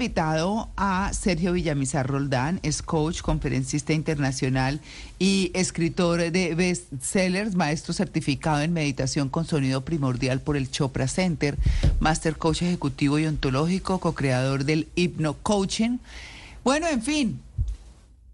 invitado a Sergio Villamizar Roldán, es coach, conferencista internacional y escritor de bestsellers, maestro certificado en meditación con sonido primordial por el Chopra Center, master coach ejecutivo y ontológico, co-creador del Hypno Coaching. Bueno, en fin,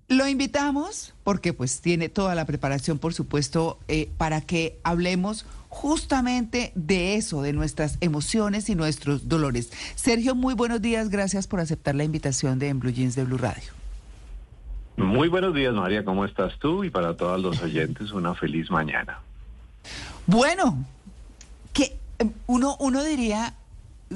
lo invitamos porque pues tiene toda la preparación, por supuesto, eh, para que hablemos justamente de eso, de nuestras emociones y nuestros dolores. Sergio, muy buenos días, gracias por aceptar la invitación de En Blue Jeans de Blue Radio. Muy buenos días, María, ¿cómo estás tú? Y para todos los oyentes, una feliz mañana. Bueno, que em, uno, uno diría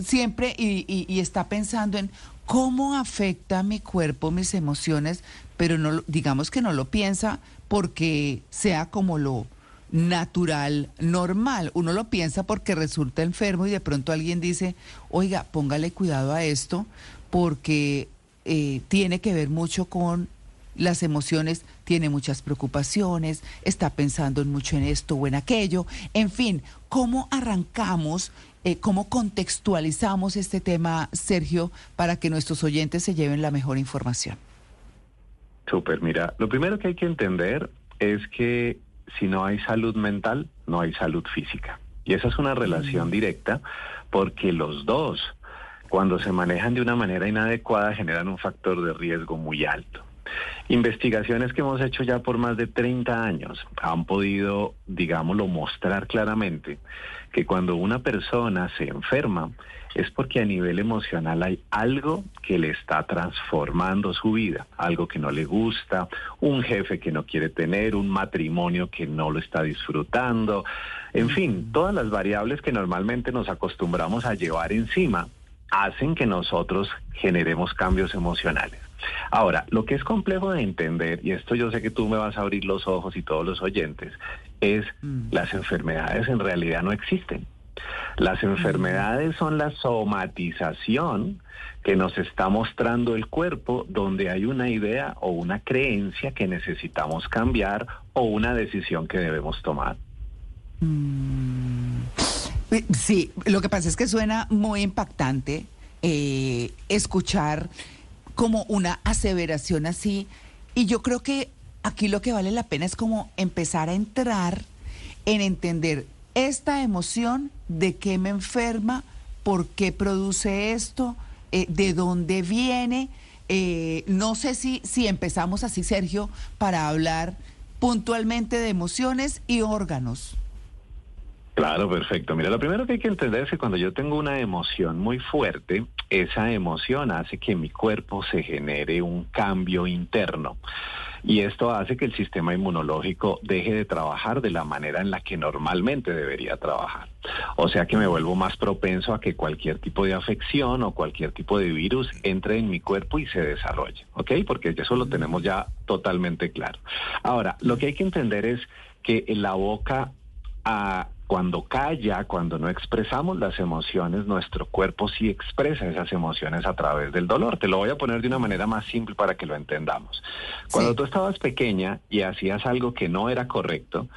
siempre y, y está pensando en cómo afecta mi cuerpo, mis emociones, pero no digamos que no lo piensa porque sea como lo natural, normal. Uno lo piensa porque resulta enfermo y de pronto alguien dice, oiga, póngale cuidado a esto porque eh, tiene que ver mucho con las emociones, tiene muchas preocupaciones, está pensando mucho en esto o en aquello. En fin, ¿cómo arrancamos, eh, cómo contextualizamos este tema, Sergio, para que nuestros oyentes se lleven la mejor información? Súper, mira, lo primero que hay que entender es que si no hay salud mental, no hay salud física. Y esa es una relación mm. directa porque los dos, cuando se manejan de una manera inadecuada, generan un factor de riesgo muy alto. Investigaciones que hemos hecho ya por más de 30 años han podido, digámoslo, mostrar claramente que cuando una persona se enferma, es porque a nivel emocional hay algo que le está transformando su vida, algo que no le gusta, un jefe que no quiere tener, un matrimonio que no lo está disfrutando, en fin, todas las variables que normalmente nos acostumbramos a llevar encima hacen que nosotros generemos cambios emocionales. Ahora, lo que es complejo de entender, y esto yo sé que tú me vas a abrir los ojos y todos los oyentes, es mm. las enfermedades en realidad no existen. Las enfermedades son la somatización que nos está mostrando el cuerpo donde hay una idea o una creencia que necesitamos cambiar o una decisión que debemos tomar. Mm. Sí, lo que pasa es que suena muy impactante eh, escuchar como una aseveración así y yo creo que aquí lo que vale la pena es como empezar a entrar en entender esta emoción, de qué me enferma, por qué produce esto, eh, de dónde viene. Eh, no sé si, si empezamos así, Sergio, para hablar puntualmente de emociones y órganos. Claro, perfecto. Mira, lo primero que hay que entender es que cuando yo tengo una emoción muy fuerte, esa emoción hace que mi cuerpo se genere un cambio interno. Y esto hace que el sistema inmunológico deje de trabajar de la manera en la que normalmente debería trabajar. O sea que me vuelvo más propenso a que cualquier tipo de afección o cualquier tipo de virus entre en mi cuerpo y se desarrolle. ¿Ok? Porque eso lo tenemos ya totalmente claro. Ahora, lo que hay que entender es que en la boca a cuando calla, cuando no expresamos las emociones, nuestro cuerpo sí expresa esas emociones a través del dolor. Te lo voy a poner de una manera más simple para que lo entendamos. Cuando tú estabas pequeña y hacías algo que no era correcto,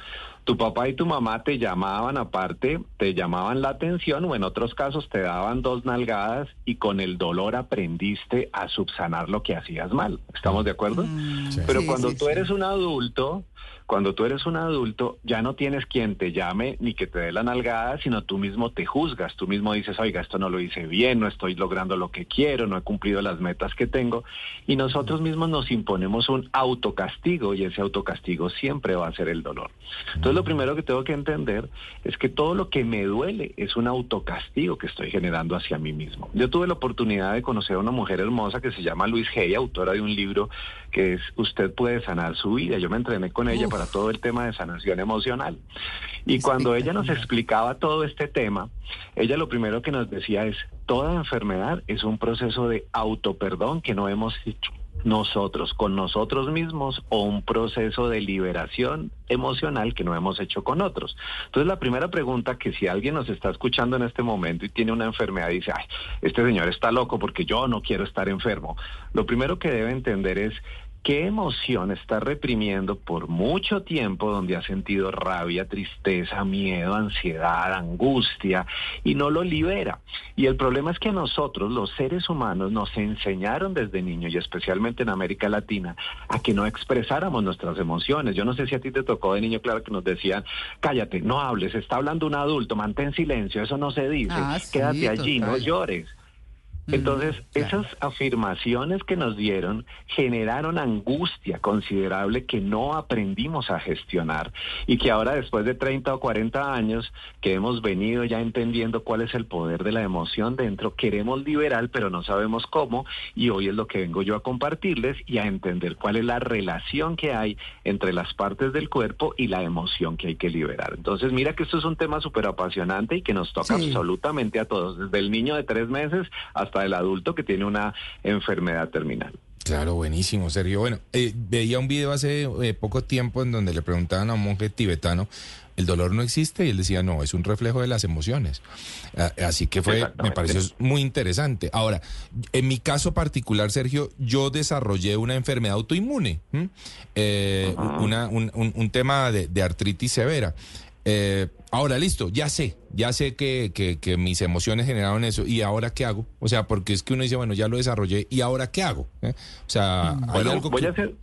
tu papá y tu mamá te llamaban aparte, te llamaban la atención o en otros casos te daban dos nalgadas y con el dolor aprendiste a subsanar lo que hacías mal. ¿Estamos de acuerdo? Mm. Pero cuando tú eres un adulto, cuando tú eres un adulto, ya no tienes quien te llame ni que te dé la nalgada, sino tú mismo te juzgas, tú mismo dices, oiga, esto no lo hice bien, no estoy logrando lo que quiero, no he cumplido las metas que tengo, y nosotros mismos nos imponemos un autocastigo y ese autocastigo siempre va a ser el dolor. Entonces lo primero que tengo que entender es que todo lo que me duele es un autocastigo que estoy generando hacia mí mismo. Yo tuve la oportunidad de conocer a una mujer hermosa que se llama Luis Hey, autora de un libro que es Usted puede sanar su vida. Yo me entrené con ella para todo el tema de sanación emocional. Y cuando ella nos explicaba todo este tema, ella lo primero que nos decía es, toda enfermedad es un proceso de autoperdón que no hemos hecho nosotros con nosotros mismos o un proceso de liberación emocional que no hemos hecho con otros. Entonces la primera pregunta que si alguien nos está escuchando en este momento y tiene una enfermedad y dice, ay, este señor está loco porque yo no quiero estar enfermo, lo primero que debe entender es qué emoción está reprimiendo por mucho tiempo donde ha sentido rabia, tristeza, miedo, ansiedad, angustia y no lo libera. Y el problema es que nosotros, los seres humanos, nos enseñaron desde niños y especialmente en América Latina a que no expresáramos nuestras emociones. Yo no sé si a ti te tocó de niño, claro que nos decían, cállate, no hables, está hablando un adulto, mantén silencio, eso no se dice, ah, quédate allí, no llores. Entonces, esas afirmaciones que nos dieron generaron angustia considerable que no aprendimos a gestionar y que ahora después de 30 o 40 años que hemos venido ya entendiendo cuál es el poder de la emoción dentro, queremos liberar pero no sabemos cómo y hoy es lo que vengo yo a compartirles y a entender cuál es la relación que hay entre las partes del cuerpo y la emoción que hay que liberar. Entonces, mira que esto es un tema súper apasionante y que nos toca absolutamente a todos, desde el niño de tres meses hasta el adulto que tiene una enfermedad terminal. Claro, buenísimo, Sergio. Bueno, eh, veía un video hace eh, poco tiempo en donde le preguntaban a un monje tibetano, ¿el dolor no existe? Y él decía, no, es un reflejo de las emociones. así que fue, me pareció muy interesante. Ahora, en mi caso particular, Sergio, yo desarrollé una enfermedad autoinmune, eh, una, un, un, tema de, de artritis severa. Eh, ahora listo, ya sé, ya sé que, que, mis emociones generaron eso. ¿Y ahora qué hago? O sea, porque es que uno dice, bueno, ya lo desarrollé, ¿y ahora qué hago? ¿Eh? O sea, hay algo voy a hacer...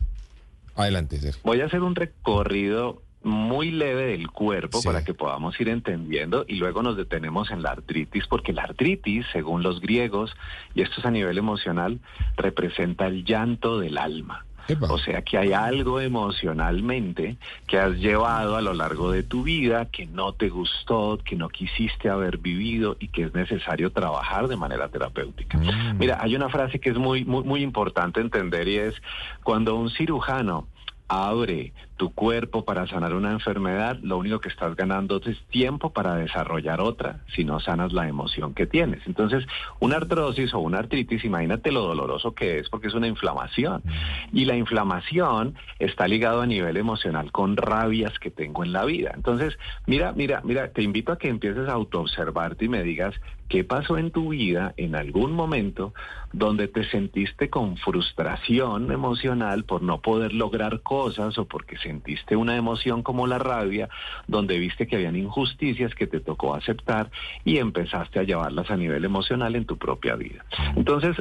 Adelante, Sergio. Voy a hacer un recorrido muy leve del cuerpo para que podamos ir entendiendo y luego nos detenemos en la artritis, porque la artritis, según los griegos, y esto es a nivel emocional, representa el llanto del alma. O sea que hay algo emocionalmente que has llevado a lo largo de tu vida que no te gustó, que no quisiste haber vivido y que es necesario trabajar de manera terapéutica. Mm. Mira, hay una frase que es muy, muy, muy importante entender y es cuando un cirujano abre tu cuerpo para sanar una enfermedad, lo único que estás ganando es tiempo para desarrollar otra, si no sanas la emoción que tienes. Entonces, una artrosis o una artritis, imagínate lo doloroso que es porque es una inflamación. Mm. Y la inflamación está ligado a nivel emocional con rabias que tengo en la vida. Entonces, mira, mira, mira, te invito a que empieces a autoobservarte y me digas qué pasó en tu vida en algún momento donde te sentiste con frustración emocional por no poder lograr cosas o porque se sentiste una emoción como la rabia, donde viste que habían injusticias que te tocó aceptar y empezaste a llevarlas a nivel emocional en tu propia vida. Entonces,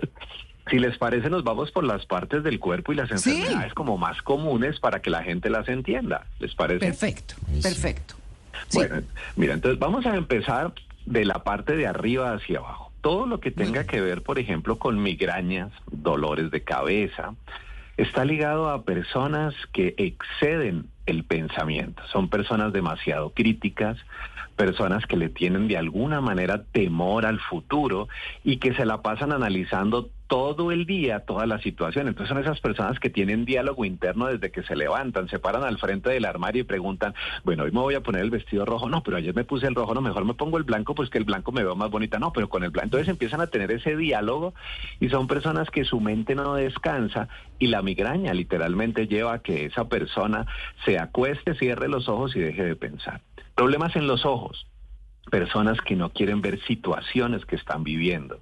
si les parece, nos vamos por las partes del cuerpo y las enfermedades como más comunes para que la gente las entienda. ¿Les parece? Perfecto, perfecto. Bueno, mira, entonces vamos a empezar de la parte de arriba hacia abajo. Todo lo que tenga que ver, por ejemplo, con migrañas, dolores de cabeza, está ligado a personas que exceden el pensamiento. Son personas demasiado críticas, personas que le tienen de alguna manera temor al futuro y que se la pasan analizando todo el día toda la situación. Entonces son esas personas que tienen diálogo interno desde que se levantan, se paran al frente del armario y preguntan, bueno, hoy me voy a poner el vestido rojo, no, pero ayer me puse el rojo, no, mejor me pongo el blanco, pues que el blanco me veo más bonita, no, pero con el blanco. Entonces empiezan a tener ese diálogo y son personas que su mente no descansa y la migraña literalmente lleva a que esa persona se acueste, cierre los ojos y deje de pensar. Problemas en los ojos personas que no quieren ver situaciones que están viviendo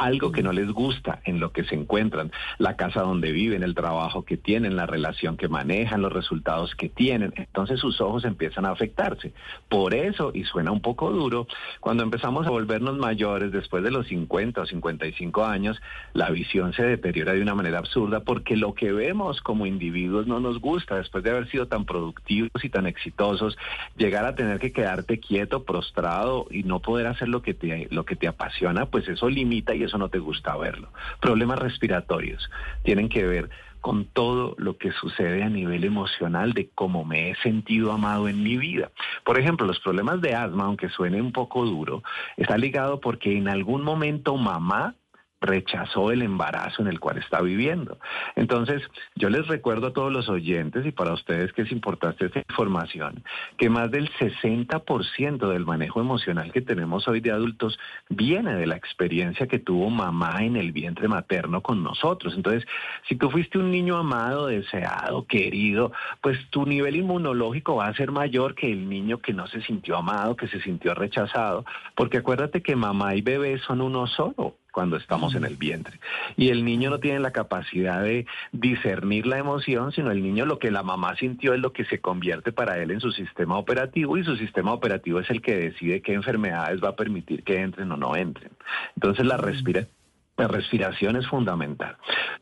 algo que no les gusta en lo que se encuentran, la casa donde viven, el trabajo que tienen, la relación que manejan, los resultados que tienen. Entonces sus ojos empiezan a afectarse. Por eso, y suena un poco duro, cuando empezamos a volvernos mayores, después de los 50 o 55 años, la visión se deteriora de una manera absurda porque lo que vemos como individuos no nos gusta. Después de haber sido tan productivos y tan exitosos, llegar a tener que quedarte quieto, prostrado y no poder hacer lo que te, lo que te apasiona, pues eso limita y eso no te gusta verlo. Problemas respiratorios tienen que ver con todo lo que sucede a nivel emocional de cómo me he sentido amado en mi vida. Por ejemplo, los problemas de asma, aunque suene un poco duro, está ligado porque en algún momento mamá rechazó el embarazo en el cual está viviendo. Entonces, yo les recuerdo a todos los oyentes y para ustedes que es importante esta información, que más del 60% del manejo emocional que tenemos hoy de adultos viene de la experiencia que tuvo mamá en el vientre materno con nosotros. Entonces, si tú fuiste un niño amado, deseado, querido, pues tu nivel inmunológico va a ser mayor que el niño que no se sintió amado, que se sintió rechazado, porque acuérdate que mamá y bebé son uno solo cuando estamos en el vientre. Y el niño no tiene la capacidad de discernir la emoción, sino el niño lo que la mamá sintió es lo que se convierte para él en su sistema operativo y su sistema operativo es el que decide qué enfermedades va a permitir que entren o no entren. Entonces la respiración la respiración es fundamental.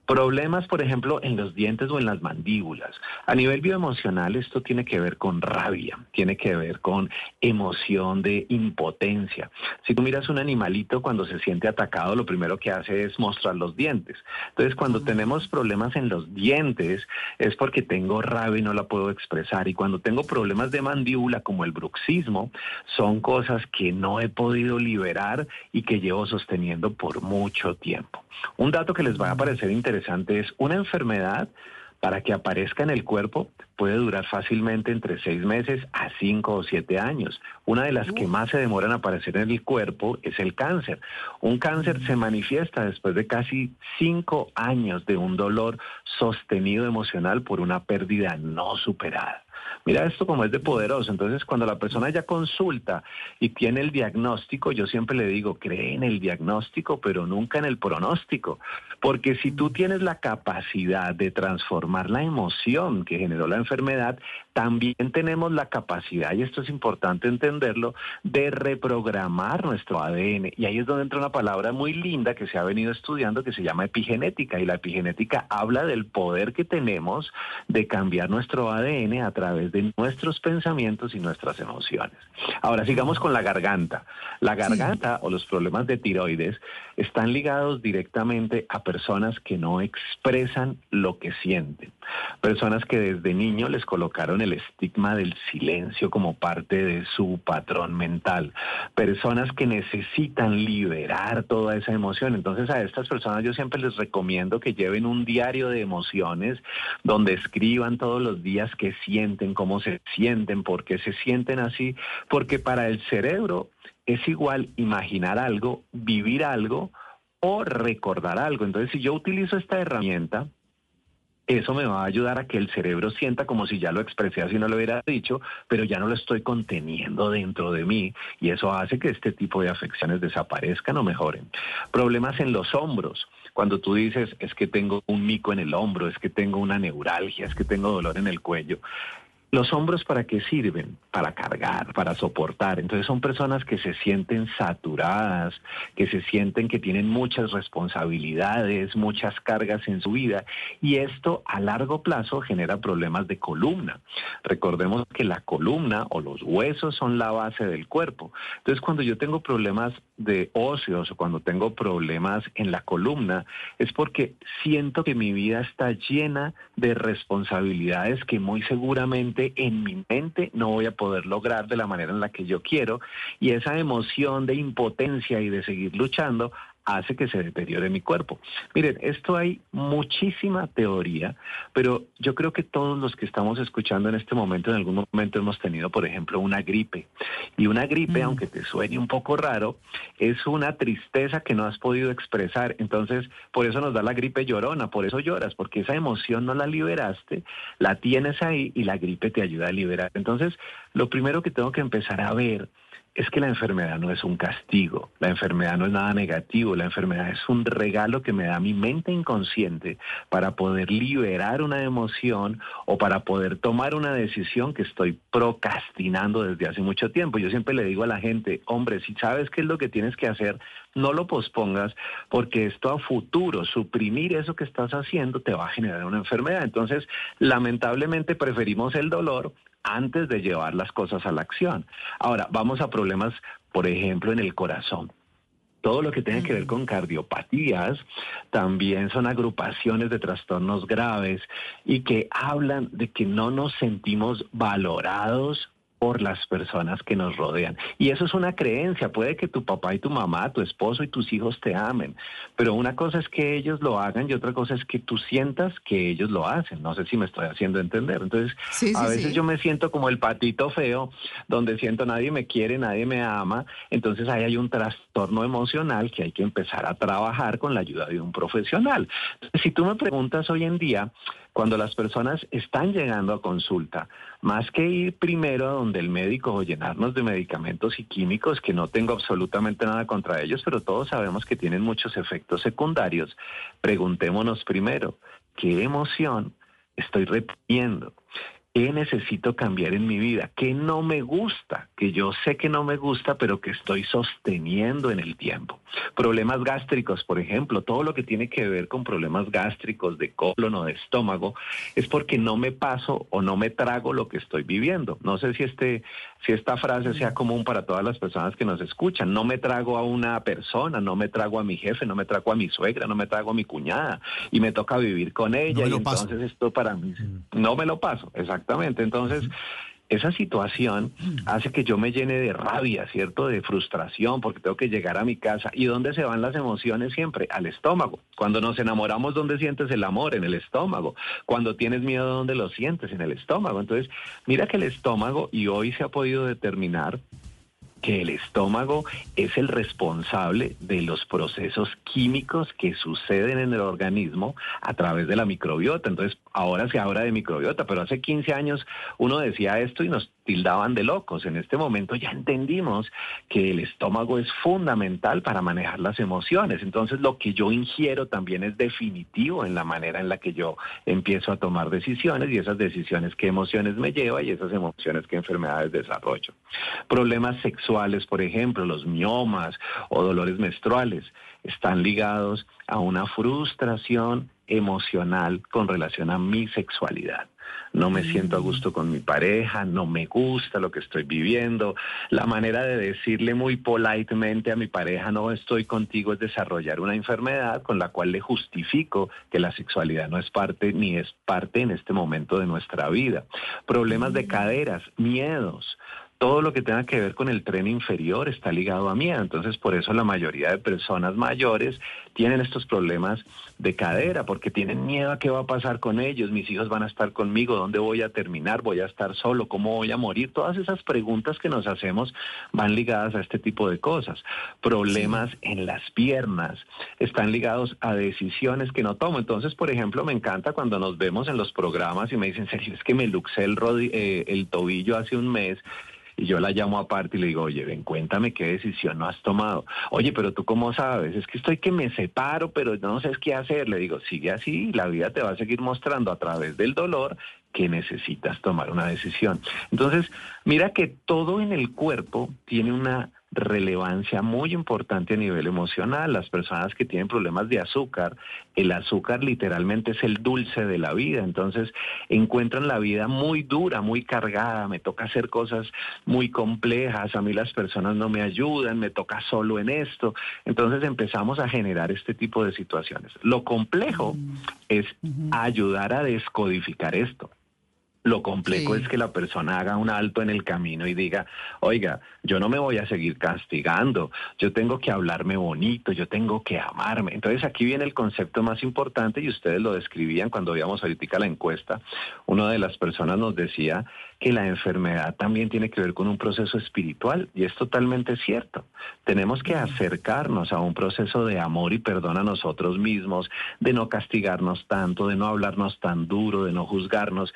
Problemas, por ejemplo, en los dientes o en las mandíbulas. A nivel bioemocional, esto tiene que ver con rabia, tiene que ver con emoción de impotencia. Si tú miras un animalito cuando se siente atacado, lo primero que hace es mostrar los dientes. Entonces, cuando tenemos problemas en los dientes, es porque tengo rabia y no la puedo expresar. Y cuando tengo problemas de mandíbula, como el bruxismo, son cosas que no he podido liberar y que llevo sosteniendo por mucho tiempo. Un dato que les va a parecer interesante es una enfermedad para que aparezca en el cuerpo puede durar fácilmente entre seis meses a cinco o siete años. Una de las que más se demoran a aparecer en el cuerpo es el cáncer. Un cáncer se manifiesta después de casi cinco años de un dolor sostenido emocional por una pérdida no superada. Mira esto como es de poderoso. Entonces, cuando la persona ya consulta y tiene el diagnóstico, yo siempre le digo, cree en el diagnóstico, pero nunca en el pronóstico. Porque si tú tienes la capacidad de transformar la emoción que generó la enfermedad, también tenemos la capacidad, y esto es importante entenderlo, de reprogramar nuestro ADN. Y ahí es donde entra una palabra muy linda que se ha venido estudiando que se llama epigenética. Y la epigenética habla del poder que tenemos de cambiar nuestro ADN a través de nuestros pensamientos y nuestras emociones. Ahora sigamos con la garganta. La garganta o los problemas de tiroides están ligados directamente a personas que no expresan lo que sienten. Personas que desde niño les colocaron el estigma del silencio como parte de su patrón mental. Personas que necesitan liberar toda esa emoción. Entonces a estas personas yo siempre les recomiendo que lleven un diario de emociones donde escriban todos los días qué sienten, cómo se sienten, por qué se sienten así, porque para el cerebro es igual imaginar algo, vivir algo o recordar algo. Entonces, si yo utilizo esta herramienta, eso me va a ayudar a que el cerebro sienta como si ya lo expresé así no lo hubiera dicho, pero ya no lo estoy conteniendo dentro de mí y eso hace que este tipo de afecciones desaparezcan o mejoren. Problemas en los hombros. Cuando tú dices es que tengo un mico en el hombro, es que tengo una neuralgia, es que tengo dolor en el cuello, los hombros para qué sirven? Para cargar, para soportar. Entonces son personas que se sienten saturadas, que se sienten que tienen muchas responsabilidades, muchas cargas en su vida y esto a largo plazo genera problemas de columna. Recordemos que la columna o los huesos son la base del cuerpo. Entonces cuando yo tengo problemas de óseos o cuando tengo problemas en la columna es porque siento que mi vida está llena de responsabilidades que muy seguramente en mi mente no voy a poder lograr de la manera en la que yo quiero. Y esa emoción de impotencia y de seguir luchando hace que se deteriore mi cuerpo. Miren, esto hay muchísima teoría, pero yo creo que todos los que estamos escuchando en este momento, en algún momento hemos tenido, por ejemplo, una gripe. Y una gripe, mm. aunque te suene un poco raro, es una tristeza que no has podido expresar. Entonces, por eso nos da la gripe llorona, por eso lloras, porque esa emoción no la liberaste, la tienes ahí y la gripe te ayuda a liberar. Entonces, lo primero que tengo que empezar a ver es que la enfermedad no es un castigo, la enfermedad no es nada negativo, la enfermedad es un regalo que me da mi mente inconsciente para poder liberar una emoción o para poder tomar una decisión que estoy procrastinando desde hace mucho tiempo. Yo siempre le digo a la gente, hombre, si sabes qué es lo que tienes que hacer, no lo pospongas porque esto a futuro, suprimir eso que estás haciendo te va a generar una enfermedad. Entonces, lamentablemente preferimos el dolor antes de llevar las cosas a la acción. Ahora, vamos a problemas, por ejemplo, en el corazón. Todo lo que tiene que ver con cardiopatías también son agrupaciones de trastornos graves y que hablan de que no nos sentimos valorados por las personas que nos rodean. Y eso es una creencia. Puede que tu papá y tu mamá, tu esposo y tus hijos te amen, pero una cosa es que ellos lo hagan y otra cosa es que tú sientas que ellos lo hacen. No sé si me estoy haciendo entender. Entonces, a veces yo me siento como el patito feo, donde siento nadie me quiere, nadie me ama. Entonces ahí hay un trastorno emocional que hay que empezar a trabajar con la ayuda de un profesional. si tú me preguntas hoy en día, cuando las personas están llegando a consulta, más que ir primero a donde el médico o llenarnos de medicamentos y químicos, que no tengo absolutamente nada contra ellos, pero todos sabemos que tienen muchos efectos secundarios, preguntémonos primero, ¿qué emoción estoy repitiendo? ¿Qué necesito cambiar en mi vida? ¿Qué no me gusta? Que yo sé que no me gusta, pero que estoy sosteniendo en el tiempo. Problemas gástricos, por ejemplo, todo lo que tiene que ver con problemas gástricos de colon o de estómago, es porque no me paso o no me trago lo que estoy viviendo. No sé si, este, si esta frase sea común para todas las personas que nos escuchan. No me trago a una persona, no me trago a mi jefe, no me trago a mi suegra, no me trago a mi cuñada y me toca vivir con ella. y entonces esto para mí mm. no me lo paso, exacto. Exactamente. Entonces, esa situación hace que yo me llene de rabia, ¿cierto? De frustración, porque tengo que llegar a mi casa. ¿Y dónde se van las emociones siempre? Al estómago. Cuando nos enamoramos, ¿dónde sientes el amor? En el estómago. Cuando tienes miedo, ¿dónde lo sientes? En el estómago. Entonces, mira que el estómago, y hoy se ha podido determinar que el estómago es el responsable de los procesos químicos que suceden en el organismo a través de la microbiota. Entonces, ahora se habla de microbiota, pero hace 15 años uno decía esto y nos tildaban de locos. En este momento ya entendimos que el estómago es fundamental para manejar las emociones. Entonces, lo que yo ingiero también es definitivo en la manera en la que yo empiezo a tomar decisiones y esas decisiones qué emociones me lleva y esas emociones qué enfermedades desarrollo. Problemas sexuales por ejemplo, los miomas o dolores menstruales, están ligados a una frustración emocional con relación a mi sexualidad. No me siento a gusto con mi pareja, no me gusta lo que estoy viviendo. La manera de decirle muy politemente a mi pareja no estoy contigo es desarrollar una enfermedad con la cual le justifico que la sexualidad no es parte ni es parte en este momento de nuestra vida. Problemas de caderas, miedos todo lo que tenga que ver con el tren inferior está ligado a miedo. Entonces, por eso la mayoría de personas mayores tienen estos problemas de cadera, porque tienen miedo a qué va a pasar con ellos, mis hijos van a estar conmigo, dónde voy a terminar, voy a estar solo, cómo voy a morir. Todas esas preguntas que nos hacemos van ligadas a este tipo de cosas. Problemas en las piernas están ligados a decisiones que no tomo. Entonces, por ejemplo, me encanta cuando nos vemos en los programas y me dicen, Sergio, es que me luxé el, eh, el tobillo hace un mes y yo la llamo aparte y le digo, oye, ven, cuéntame qué decisión no has tomado. Oye, pero tú cómo sabes, es que estoy que me separo, pero no sé qué hacer. Le digo, sigue así, la vida te va a seguir mostrando a través del dolor que necesitas tomar una decisión. Entonces, mira que todo en el cuerpo tiene una relevancia muy importante a nivel emocional. Las personas que tienen problemas de azúcar, el azúcar literalmente es el dulce de la vida, entonces encuentran la vida muy dura, muy cargada, me toca hacer cosas muy complejas, a mí las personas no me ayudan, me toca solo en esto, entonces empezamos a generar este tipo de situaciones. Lo complejo mm. es ayudar a descodificar esto. Lo complejo es que la persona haga un alto en el camino y diga, oiga, yo no me voy a seguir castigando, yo tengo que hablarme bonito, yo tengo que amarme. Entonces aquí viene el concepto más importante y ustedes lo describían cuando veíamos ahorita la encuesta. Una de las personas nos decía que la enfermedad también tiene que ver con un proceso espiritual y es totalmente cierto. Tenemos que acercarnos a un proceso de amor y perdón a nosotros mismos, de no castigarnos tanto, de no hablarnos tan duro, de no juzgarnos.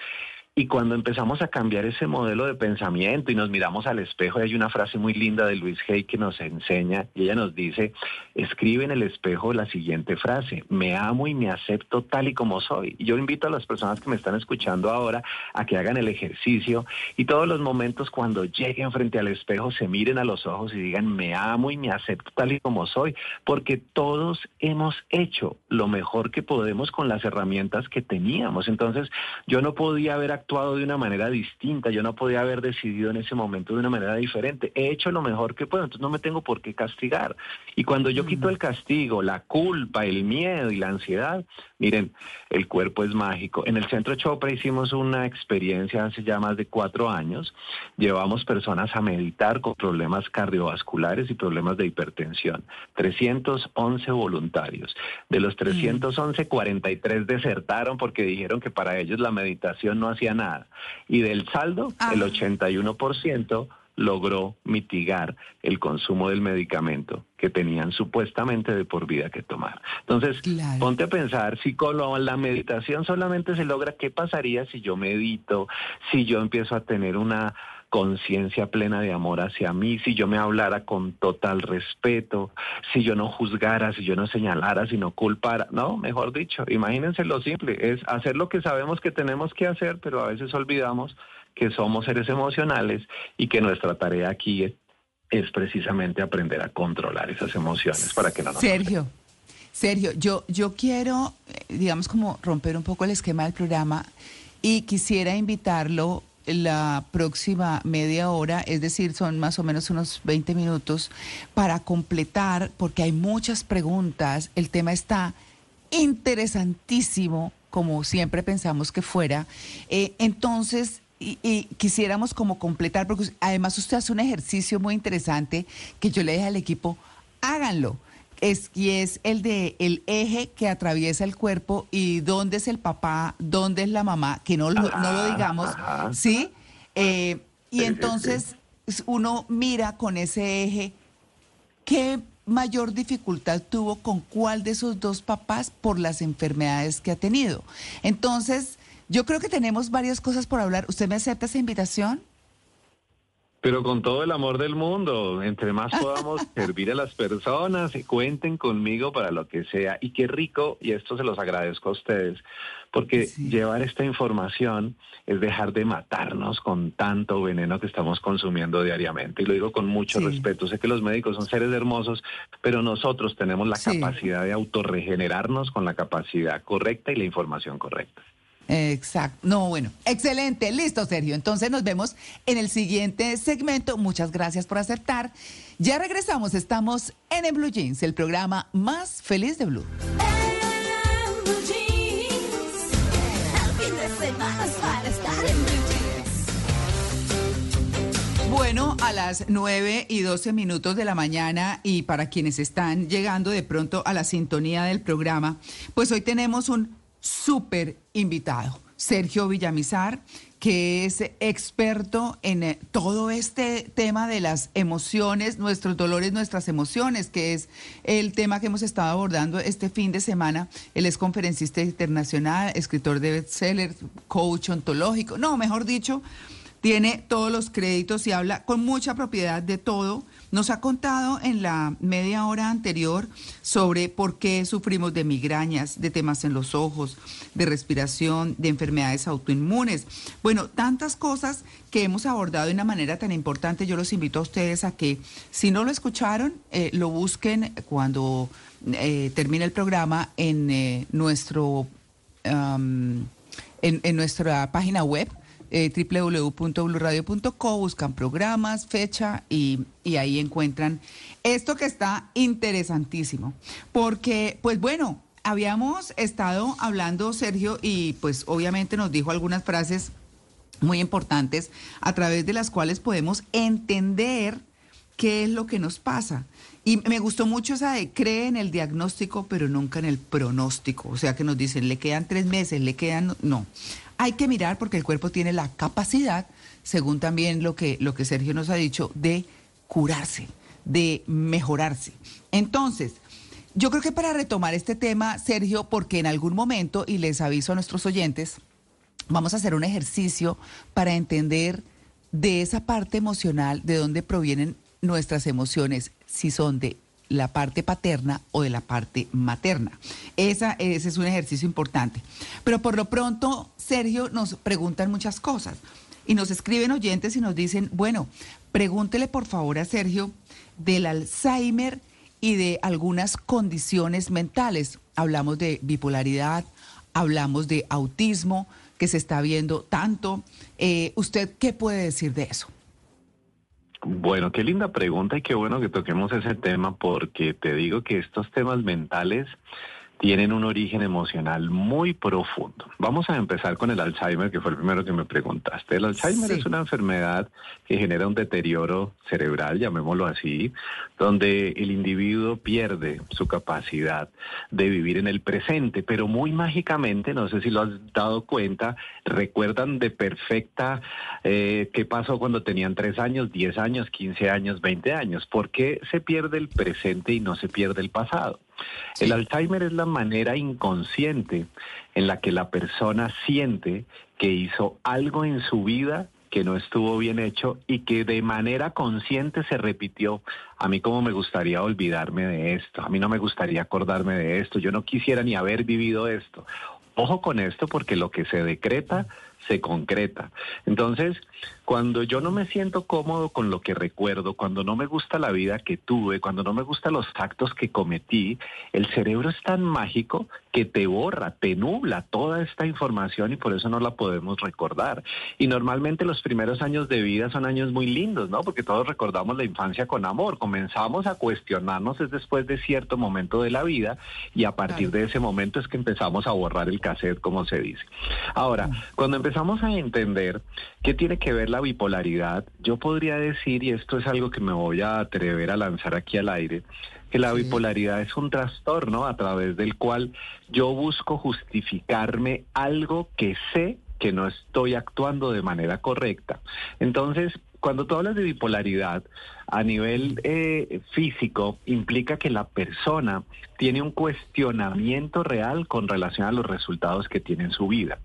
Y cuando empezamos a cambiar ese modelo de pensamiento y nos miramos al espejo, y hay una frase muy linda de Luis Hay que nos enseña, y ella nos dice, escribe en el espejo la siguiente frase, me amo y me acepto tal y como soy. Y yo invito a las personas que me están escuchando ahora a que hagan el ejercicio y todos los momentos cuando lleguen frente al espejo se miren a los ojos y digan, me amo y me acepto tal y como soy, porque todos hemos hecho lo mejor que podemos con las herramientas que teníamos. Entonces, yo no podía haber actuado de una manera distinta, yo no podía haber decidido en ese momento de una manera diferente. He hecho lo mejor que puedo, entonces no me tengo por qué castigar. Y cuando yo quito el castigo, la culpa, el miedo y la ansiedad, miren, el cuerpo es mágico. En el Centro Chopra hicimos una experiencia hace ya más de cuatro años. Llevamos personas a meditar con problemas cardiovasculares y problemas de hipertensión. 311 voluntarios. De los 311, 43 desertaron porque dijeron que para ellos la meditación no hacía nada. Y del saldo, el 81% logró mitigar el consumo del medicamento que tenían supuestamente de por vida que tomar. Entonces, ponte a pensar, si con la meditación solamente se logra, ¿qué pasaría si yo medito, si yo empiezo a tener una conciencia plena de amor hacia mí, si yo me hablara con total respeto, si yo no juzgara, si yo no señalara, si no culpara, no, mejor dicho, imagínense lo simple, es hacer lo que sabemos que tenemos que hacer, pero a veces olvidamos que somos seres emocionales y que nuestra tarea aquí es, precisamente aprender a controlar esas emociones para que no nos... Sergio. Sergio, yo, yo quiero, eh, digamos, como romper un poco el esquema del programa y quisiera invitarlo la próxima media hora, es decir, son más o menos unos 20 minutos, para completar, porque hay muchas preguntas, el tema está interesantísimo, como siempre pensamos que fuera. Eh, entonces, y, quisiéramos como completar, porque además usted hace un ejercicio muy interesante que yo le dije al equipo, háganlo es, y es el de el eje que atraviesa el cuerpo y dónde es el papá, dónde es la mamá, que no, lo, no lo digamos, ¿sí? Eh, y entonces uno mira con ese eje qué mayor dificultad tuvo con cuál de esos dos papás por las enfermedades que ha tenido. Entonces, yo creo que tenemos varias cosas por hablar. ¿Usted me acepta esa invitación? Pero con todo el amor del mundo, entre más podamos servir a las personas, cuenten conmigo para lo que sea. Y qué rico, y esto se los agradezco a ustedes, porque llevar esta información es dejar de matarnos con tanto veneno que estamos consumiendo diariamente. Y lo digo con mucho respeto. Sé que los médicos son seres hermosos, pero nosotros tenemos la capacidad de autorregenerarnos con la capacidad correcta y la información correcta. Exacto. No, bueno, excelente. Listo, Sergio. Entonces nos vemos en el siguiente segmento. Muchas gracias por aceptar. Ya regresamos. Estamos en, el Blue Jeans, el programa más feliz de Blue. Bueno, a las 9 y 12 minutos de la mañana y para quienes están llegando de pronto a la sintonía del programa, pues hoy tenemos un súper invitado, Sergio Villamizar, que es experto en eh, todo este tema de las emociones, nuestros dolores, nuestras emociones, que es el tema que hemos estado abordando este fin de semana. Él es conferencista internacional, escritor de bestsellers, coach ontológico, no, mejor dicho, tiene todos los créditos y habla con mucha propiedad de todo. Nos ha contado en la media hora anterior sobre por qué sufrimos de migrañas, de temas en los ojos, de respiración, de enfermedades autoinmunes. Bueno, tantas cosas que hemos abordado de una manera tan importante. Yo los invito a ustedes a que, si no lo escucharon, eh, lo busquen cuando eh, termine el programa en eh, nuestro... en nuestra página web eh, buscan programas, fecha y, y ahí encuentran esto que está interesantísimo. Porque, pues bueno, habíamos estado hablando, Sergio, y pues obviamente nos dijo algunas frases muy importantes a través de las cuales podemos entender qué es lo que nos pasa. Y me gustó mucho esa de cree en el diagnóstico, pero nunca en el pronóstico. O sea que nos dicen, le quedan tres meses, le quedan... No, hay que mirar porque el cuerpo tiene la capacidad, según también lo que, lo que Sergio nos ha dicho, de curarse, de mejorarse. Entonces, yo creo que para retomar este tema, Sergio, porque en algún momento, y les aviso a nuestros oyentes, vamos a hacer un ejercicio para entender de esa parte emocional, de dónde provienen nuestras emociones, si son de la parte paterna o de la parte materna. Esa, ese es un ejercicio importante. Pero por lo pronto, Sergio, nos preguntan muchas cosas y nos escriben oyentes y nos dicen, bueno, pregúntele por favor a Sergio del Alzheimer y de algunas condiciones mentales. Hablamos de bipolaridad, hablamos de autismo, que se está viendo tanto. Eh, ¿Usted qué puede decir de eso? Bueno, qué linda pregunta y qué bueno que toquemos ese tema porque te digo que estos temas mentales tienen un origen emocional muy profundo. Vamos a empezar con el Alzheimer, que fue el primero que me preguntaste. El Alzheimer es una enfermedad que genera un deterioro cerebral, llamémoslo así, donde el individuo pierde su capacidad de vivir en el presente, pero muy mágicamente, no sé si lo has dado cuenta, recuerdan de perfecta eh, qué pasó cuando tenían 3 años, 10 años, 15 años, 20 años. ¿Por qué se pierde el presente y no se pierde el pasado? El Alzheimer es la manera inconsciente en la que la persona siente que hizo algo en su vida que no estuvo bien hecho y que de manera consciente se repitió. A mí como me gustaría olvidarme de esto, a mí no me gustaría acordarme de esto, yo no quisiera ni haber vivido esto. Ojo con esto porque lo que se decreta se concreta. Entonces, cuando yo no me siento cómodo con lo que recuerdo, cuando no me gusta la vida que tuve, cuando no me gustan los actos que cometí, el cerebro es tan mágico que te borra, te nubla toda esta información y por eso no la podemos recordar. Y normalmente los primeros años de vida son años muy lindos, ¿no? Porque todos recordamos la infancia con amor. Comenzamos a cuestionarnos es después de cierto momento de la vida y a partir de ese momento es que empezamos a borrar el cassette, como se dice. Ahora, cuando empezamos a entender qué tiene que ver la bipolaridad, yo podría decir, y esto es algo que me voy a atrever a lanzar aquí al aire, que la bipolaridad es un trastorno a través del cual yo busco justificarme algo que sé que no estoy actuando de manera correcta. Entonces, cuando tú hablas de bipolaridad a nivel eh, físico, implica que la persona tiene un cuestionamiento real con relación a los resultados que tiene en su vida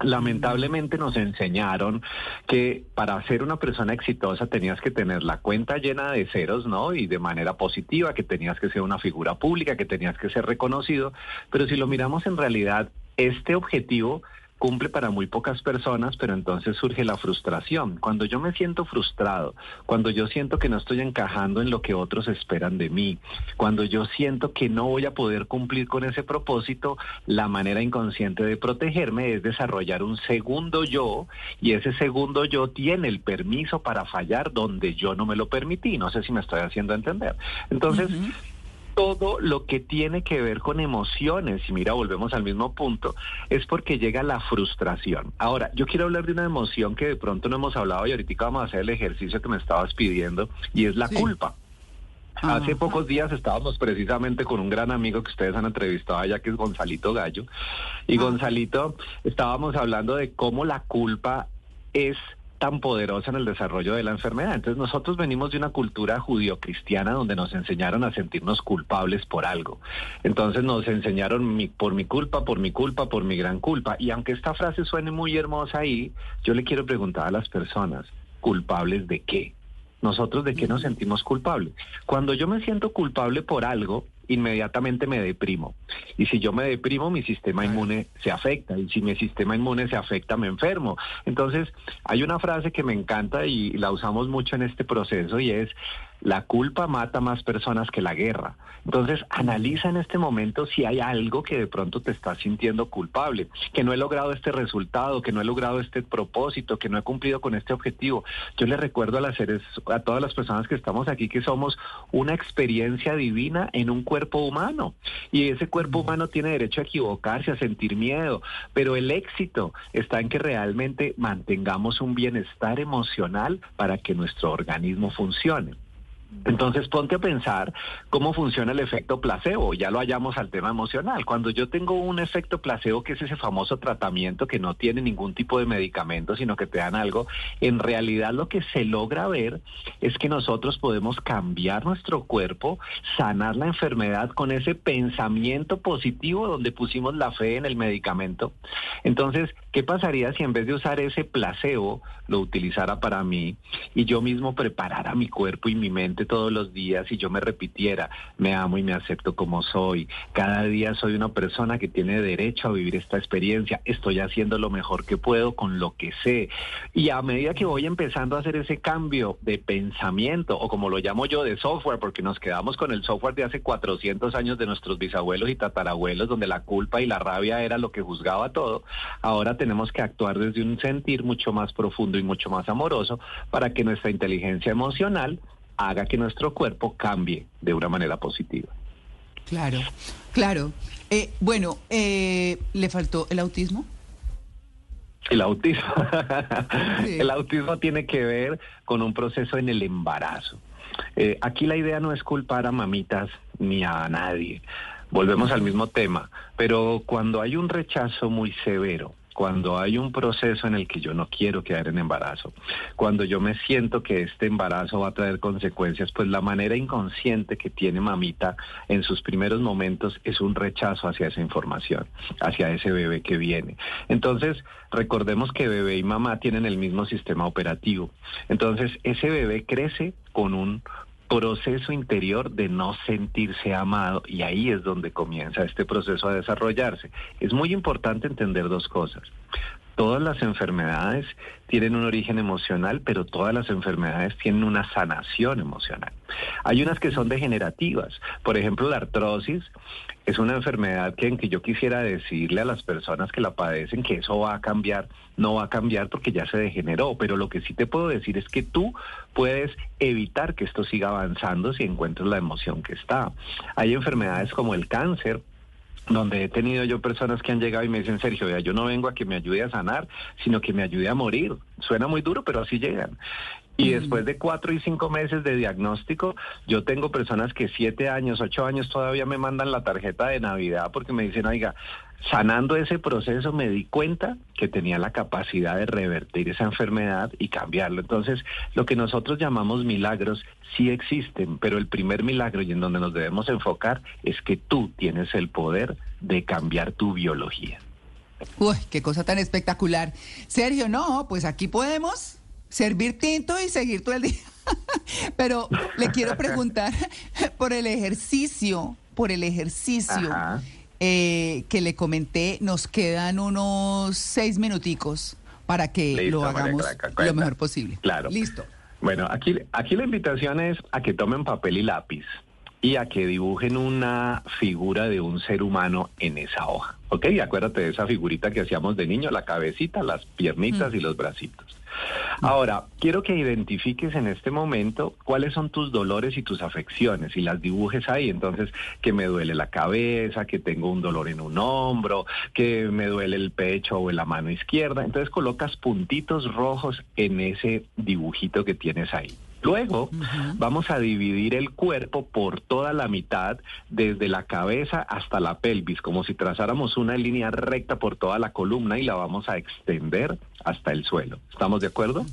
lamentablemente nos enseñaron que para ser una persona exitosa tenías que tener la cuenta llena de ceros, ¿no? Y de manera positiva, que tenías que ser una figura pública, que tenías que ser reconocido. Pero si lo miramos en realidad, este objetivo cumple para muy pocas personas, pero entonces surge la frustración. Cuando yo me siento frustrado, cuando yo siento que no estoy encajando en lo que otros esperan de mí, cuando yo siento que no voy a poder cumplir con ese propósito, la manera inconsciente de protegerme es desarrollar un segundo yo y ese segundo yo tiene el permiso para fallar donde yo no me lo permití. No sé si me estoy haciendo entender. Entonces, todo lo que tiene que ver con emociones, y mira, volvemos al mismo punto, es porque llega la frustración. Ahora, yo quiero hablar de una emoción que de pronto no hemos hablado y ahorita vamos a hacer el ejercicio que me estabas pidiendo, y es la culpa. Hace pocos días estábamos precisamente con un gran amigo que ustedes han entrevistado allá, que es Gonzalito Gallo. Y Gonzalito, estábamos hablando de cómo la culpa es tan poderosa en el desarrollo de la enfermedad. Entonces nosotros venimos de una cultura judio-cristiana donde nos enseñaron a sentirnos culpables por algo. Entonces nos enseñaron mi, por mi culpa, por mi culpa, por mi gran culpa. Y aunque esta frase suene muy hermosa ahí, yo le quiero preguntar a las personas, ¿culpables de qué? Nosotros de qué nos sentimos culpables. Cuando yo me siento culpable por algo, inmediatamente me deprimo. Y si yo me deprimo, mi sistema inmune se afecta. Y si mi sistema inmune se afecta, me enfermo. Entonces, hay una frase que me encanta y la usamos mucho en este proceso y es, la culpa mata más personas que la guerra. Entonces, analiza en este momento si hay algo que de pronto te estás sintiendo culpable, que no he logrado este resultado, que no he logrado este propósito, que no he cumplido con este objetivo. Yo le recuerdo a, las seres, a todas las personas que estamos aquí que somos una experiencia divina en un cuerpo humano. Y ese cuerpo humano tiene derecho a equivocarse, a sentir miedo, pero el éxito está en que realmente mantengamos un bienestar emocional para que nuestro organismo funcione. Entonces ponte a pensar cómo funciona el efecto placebo, ya lo hallamos al tema emocional. Cuando yo tengo un efecto placebo, que es ese famoso tratamiento que no tiene ningún tipo de medicamento, sino que te dan algo, en realidad lo que se logra ver es que nosotros podemos cambiar nuestro cuerpo, sanar la enfermedad con ese pensamiento positivo donde pusimos la fe en el medicamento. Entonces, ¿qué pasaría si en vez de usar ese placebo lo utilizara para mí y yo mismo preparara mi cuerpo y mi mente? Todos los días y yo me repitiera, me amo y me acepto como soy, cada día soy una persona que tiene derecho a vivir esta experiencia, estoy haciendo lo mejor que puedo con lo que sé. Y a medida que voy empezando a hacer ese cambio de pensamiento, o como lo llamo yo, de software, porque nos quedamos con el software de hace 400 años de nuestros bisabuelos y tatarabuelos, donde la culpa y la rabia era lo que juzgaba todo, ahora tenemos que actuar desde un sentir mucho más profundo y mucho más amoroso para que nuestra inteligencia emocional haga que nuestro cuerpo cambie de una manera positiva. Claro, claro. Eh, bueno, eh, ¿le faltó el autismo? El autismo. El autismo tiene que ver con un proceso en el embarazo. Eh, aquí la idea no es culpar a mamitas ni a nadie. Volvemos al mismo tema. Pero cuando hay un rechazo muy severo, cuando hay un proceso en el que yo no quiero quedar en embarazo, cuando yo me siento que este embarazo va a traer consecuencias, pues la manera inconsciente que tiene mamita en sus primeros momentos es un rechazo hacia esa información, hacia ese bebé que viene. Entonces, recordemos que bebé y mamá tienen el mismo sistema operativo. Entonces, ese bebé crece con un proceso interior de no sentirse amado y ahí es donde comienza este proceso a desarrollarse. Es muy importante entender dos cosas. Todas las enfermedades tienen un origen emocional, pero todas las enfermedades tienen una sanación emocional. Hay unas que son degenerativas. Por ejemplo, la artrosis es una enfermedad que en que yo quisiera decirle a las personas que la padecen que eso va a cambiar, no va a cambiar porque ya se degeneró, pero lo que sí te puedo decir es que tú puedes evitar que esto siga avanzando si encuentras la emoción que está. Hay enfermedades como el cáncer, donde he tenido yo personas que han llegado y me dicen, Sergio, ya yo no vengo a que me ayude a sanar, sino que me ayude a morir. Suena muy duro, pero así llegan. Y después de cuatro y cinco meses de diagnóstico, yo tengo personas que siete años, ocho años todavía me mandan la tarjeta de Navidad porque me dicen, oiga, sanando ese proceso me di cuenta que tenía la capacidad de revertir esa enfermedad y cambiarlo. Entonces, lo que nosotros llamamos milagros sí existen, pero el primer milagro y en donde nos debemos enfocar es que tú tienes el poder de cambiar tu biología. Uy, qué cosa tan espectacular. Sergio, no, pues aquí podemos servir tinto y seguir todo el día. Pero le quiero preguntar por el ejercicio, por el ejercicio eh, que le comenté, nos quedan unos seis minuticos para que lo hagamos lo mejor posible. Claro. Listo. Bueno, aquí, aquí la invitación es a que tomen papel y lápiz y a que dibujen una figura de un ser humano en esa hoja. ¿Ok? Acuérdate de esa figurita que hacíamos de niño, la cabecita, las piernitas mm. y los bracitos. Ahora, quiero que identifiques en este momento cuáles son tus dolores y tus afecciones y las dibujes ahí. Entonces, que me duele la cabeza, que tengo un dolor en un hombro, que me duele el pecho o en la mano izquierda. Entonces, colocas puntitos rojos en ese dibujito que tienes ahí. Luego vamos a dividir el cuerpo por toda la mitad, desde la cabeza hasta la pelvis, como si trazáramos una línea recta por toda la columna y la vamos a extender hasta el suelo. ¿Estamos de acuerdo?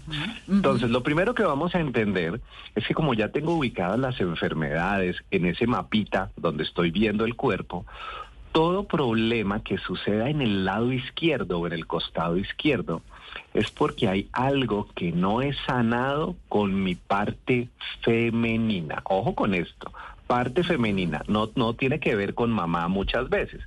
Entonces, lo primero que vamos a entender es que como ya tengo ubicadas las enfermedades en ese mapita donde estoy viendo el cuerpo, todo problema que suceda en el lado izquierdo o en el costado izquierdo es porque hay algo que no he sanado con mi parte femenina. Ojo con esto parte femenina, no, no tiene que ver con mamá muchas veces.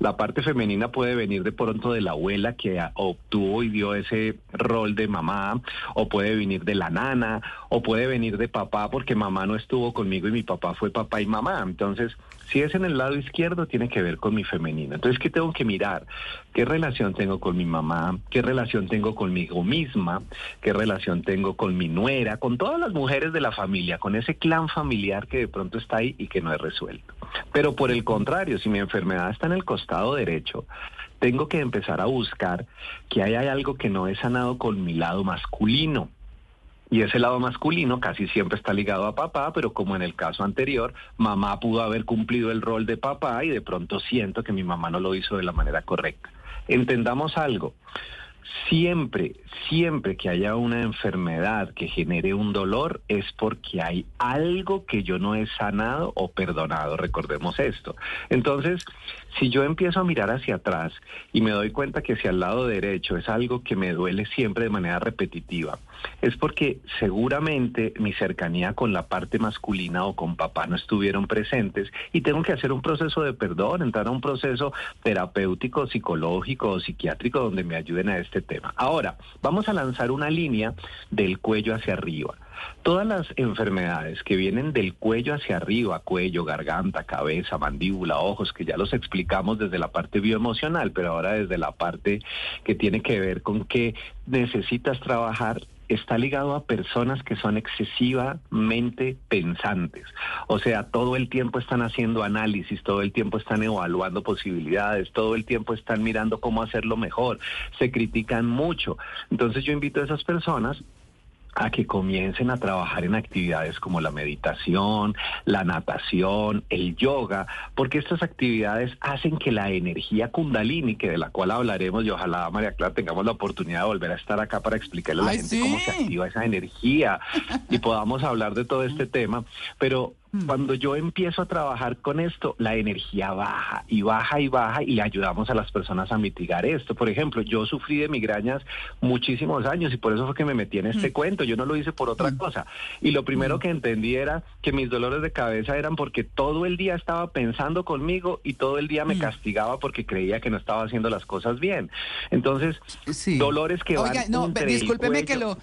La parte femenina puede venir de pronto de la abuela que obtuvo y dio ese rol de mamá, o puede venir de la nana, o puede venir de papá porque mamá no estuvo conmigo y mi papá fue papá y mamá. Entonces, si es en el lado izquierdo, tiene que ver con mi femenina. Entonces, ¿qué tengo que mirar? ¿Qué relación tengo con mi mamá? ¿Qué relación tengo conmigo misma? ¿Qué relación tengo con mi nuera? Con todas las mujeres de la familia, con ese clan familiar que de pronto está ahí y que no he resuelto. Pero por el contrario, si mi enfermedad está en el costado derecho, tengo que empezar a buscar que hay algo que no he sanado con mi lado masculino. Y ese lado masculino casi siempre está ligado a papá, pero como en el caso anterior, mamá pudo haber cumplido el rol de papá y de pronto siento que mi mamá no lo hizo de la manera correcta. Entendamos algo. Siempre, siempre que haya una enfermedad que genere un dolor es porque hay algo que yo no he sanado o perdonado. Recordemos esto. Entonces, si yo empiezo a mirar hacia atrás y me doy cuenta que hacia el lado derecho es algo que me duele siempre de manera repetitiva, es porque seguramente mi cercanía con la parte masculina o con papá no estuvieron presentes y tengo que hacer un proceso de perdón, entrar a un proceso terapéutico, psicológico o psiquiátrico donde me ayuden a este tema. Ahora, vamos a lanzar una línea del cuello hacia arriba. Todas las enfermedades que vienen del cuello hacia arriba, cuello, garganta, cabeza, mandíbula, ojos, que ya los explicamos desde la parte bioemocional, pero ahora desde la parte que tiene que ver con que necesitas trabajar, está ligado a personas que son excesivamente pensantes. O sea, todo el tiempo están haciendo análisis, todo el tiempo están evaluando posibilidades, todo el tiempo están mirando cómo hacerlo mejor, se critican mucho. Entonces yo invito a esas personas a que comiencen a trabajar en actividades como la meditación, la natación, el yoga, porque estas actividades hacen que la energía kundalini, que de la cual hablaremos y ojalá María Clara tengamos la oportunidad de volver a estar acá para explicarle a la gente cómo se activa esa energía y podamos hablar de todo este tema, pero. Cuando yo empiezo a trabajar con esto, la energía baja y baja y baja y ayudamos a las personas a mitigar esto. Por ejemplo, yo sufrí de migrañas muchísimos años y por eso fue que me metí en este mm. cuento. Yo no lo hice por otra mm. cosa. Y lo primero que entendí era que mis dolores de cabeza eran porque todo el día estaba pensando conmigo y todo el día me castigaba porque creía que no estaba haciendo las cosas bien. Entonces, dolores que Oiga, no, discúlpeme que lo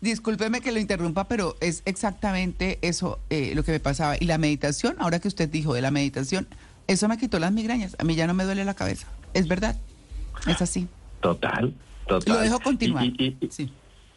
Discúlpeme que lo interrumpa, pero es exactamente eso eh, lo que me pasaba. Y la meditación, ahora que usted dijo de la meditación, eso me quitó las migrañas. A mí ya no me duele la cabeza. Es verdad. Es así. Total, total. Lo dejo continuar. sí.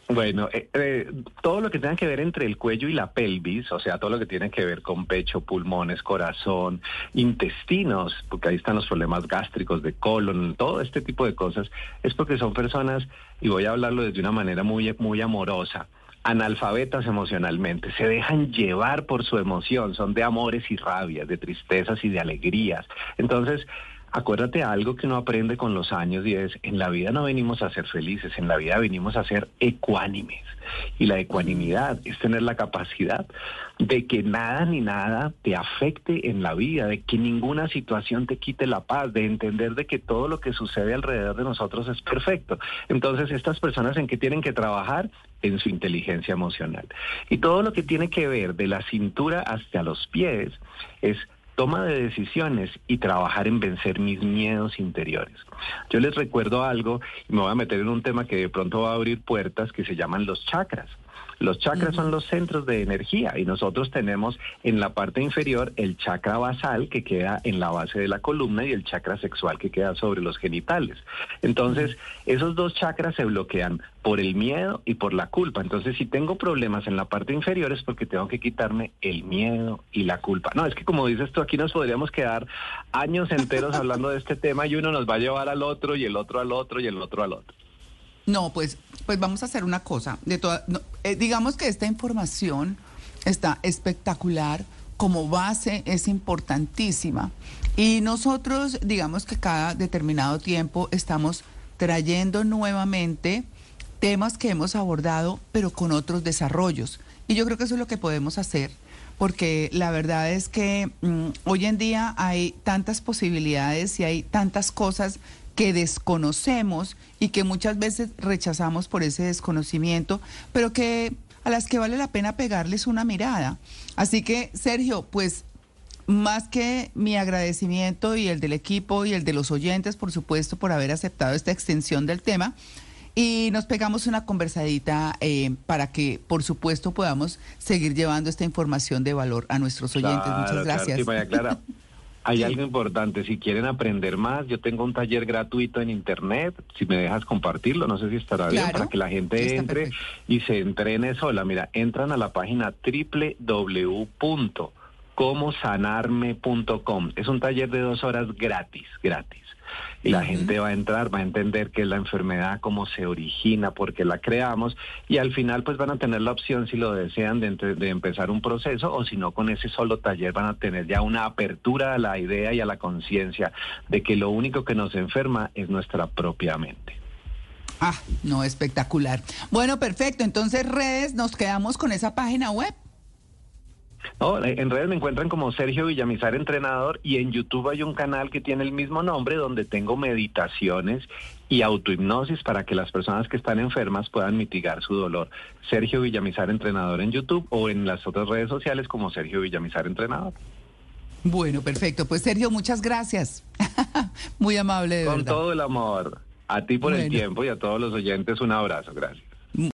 Bueno, eh, eh, todo lo que tenga que ver entre el cuello y la pelvis, o sea, todo lo que tiene que ver con pecho, pulmones, corazón, intestinos, porque ahí están los problemas gástricos de colon, todo este tipo de cosas, es porque son personas, y voy a hablarlo desde una manera muy, muy amorosa, analfabetas emocionalmente, se dejan llevar por su emoción, son de amores y rabias, de tristezas y de alegrías. Entonces, Acuérdate algo que uno aprende con los años y es, en la vida no venimos a ser felices, en la vida venimos a ser ecuánimes. Y la ecuanimidad es tener la capacidad de que nada ni nada te afecte en la vida, de que ninguna situación te quite la paz, de entender de que todo lo que sucede alrededor de nosotros es perfecto. Entonces, estas personas en qué tienen que trabajar en su inteligencia emocional. Y todo lo que tiene que ver de la cintura hasta los pies es toma de decisiones y trabajar en vencer mis miedos interiores. Yo les recuerdo algo y me voy a meter en un tema que de pronto va a abrir puertas que se llaman los chakras. Los chakras son los centros de energía y nosotros tenemos en la parte inferior el chakra basal que queda en la base de la columna y el chakra sexual que queda sobre los genitales. Entonces, esos dos chakras se bloquean por el miedo y por la culpa. Entonces, si tengo problemas en la parte inferior es porque tengo que quitarme el miedo y la culpa. No, es que como dices tú, aquí nos podríamos quedar años enteros hablando de este tema y uno nos va a llevar al otro y el otro al otro y el otro al otro. No, pues, pues vamos a hacer una cosa. De toda, eh, digamos que esta información está espectacular, como base es importantísima. Y nosotros, digamos que cada determinado tiempo estamos trayendo nuevamente temas que hemos abordado, pero con otros desarrollos. Y yo creo que eso es lo que podemos hacer, porque la verdad es que mm, hoy en día hay tantas posibilidades y hay tantas cosas que desconocemos y que muchas veces rechazamos por ese desconocimiento, pero que a las que vale la pena pegarles una mirada. Así que, Sergio, pues más que mi agradecimiento y el del equipo y el de los oyentes, por supuesto, por haber aceptado esta extensión del tema. Y nos pegamos una conversadita eh, para que, por supuesto, podamos seguir llevando esta información de valor a nuestros oyentes. Muchas gracias. Hay algo importante, si quieren aprender más, yo tengo un taller gratuito en internet, si me dejas compartirlo, no sé si estará bien, para que la gente entre y se entrene sola. Mira, entran a la página www.comosanarme.com. Es un taller de dos horas gratis, gratis y la gente va a entrar, va a entender qué es la enfermedad, cómo se origina, por qué la creamos y al final pues van a tener la opción si lo desean de, de empezar un proceso o si no con ese solo taller van a tener ya una apertura a la idea y a la conciencia de que lo único que nos enferma es nuestra propia mente. Ah, no, espectacular. Bueno, perfecto. Entonces, redes, nos quedamos con esa página web. No, en redes me encuentran como Sergio Villamizar Entrenador y en YouTube hay un canal que tiene el mismo nombre donde tengo meditaciones y autohipnosis para que las personas que están enfermas puedan mitigar su dolor. Sergio Villamizar Entrenador en YouTube o en las otras redes sociales como Sergio Villamizar Entrenador. Bueno, perfecto. Pues Sergio, muchas gracias. Muy amable. De Con todo el amor. A ti por el tiempo y a todos los oyentes un abrazo. Gracias.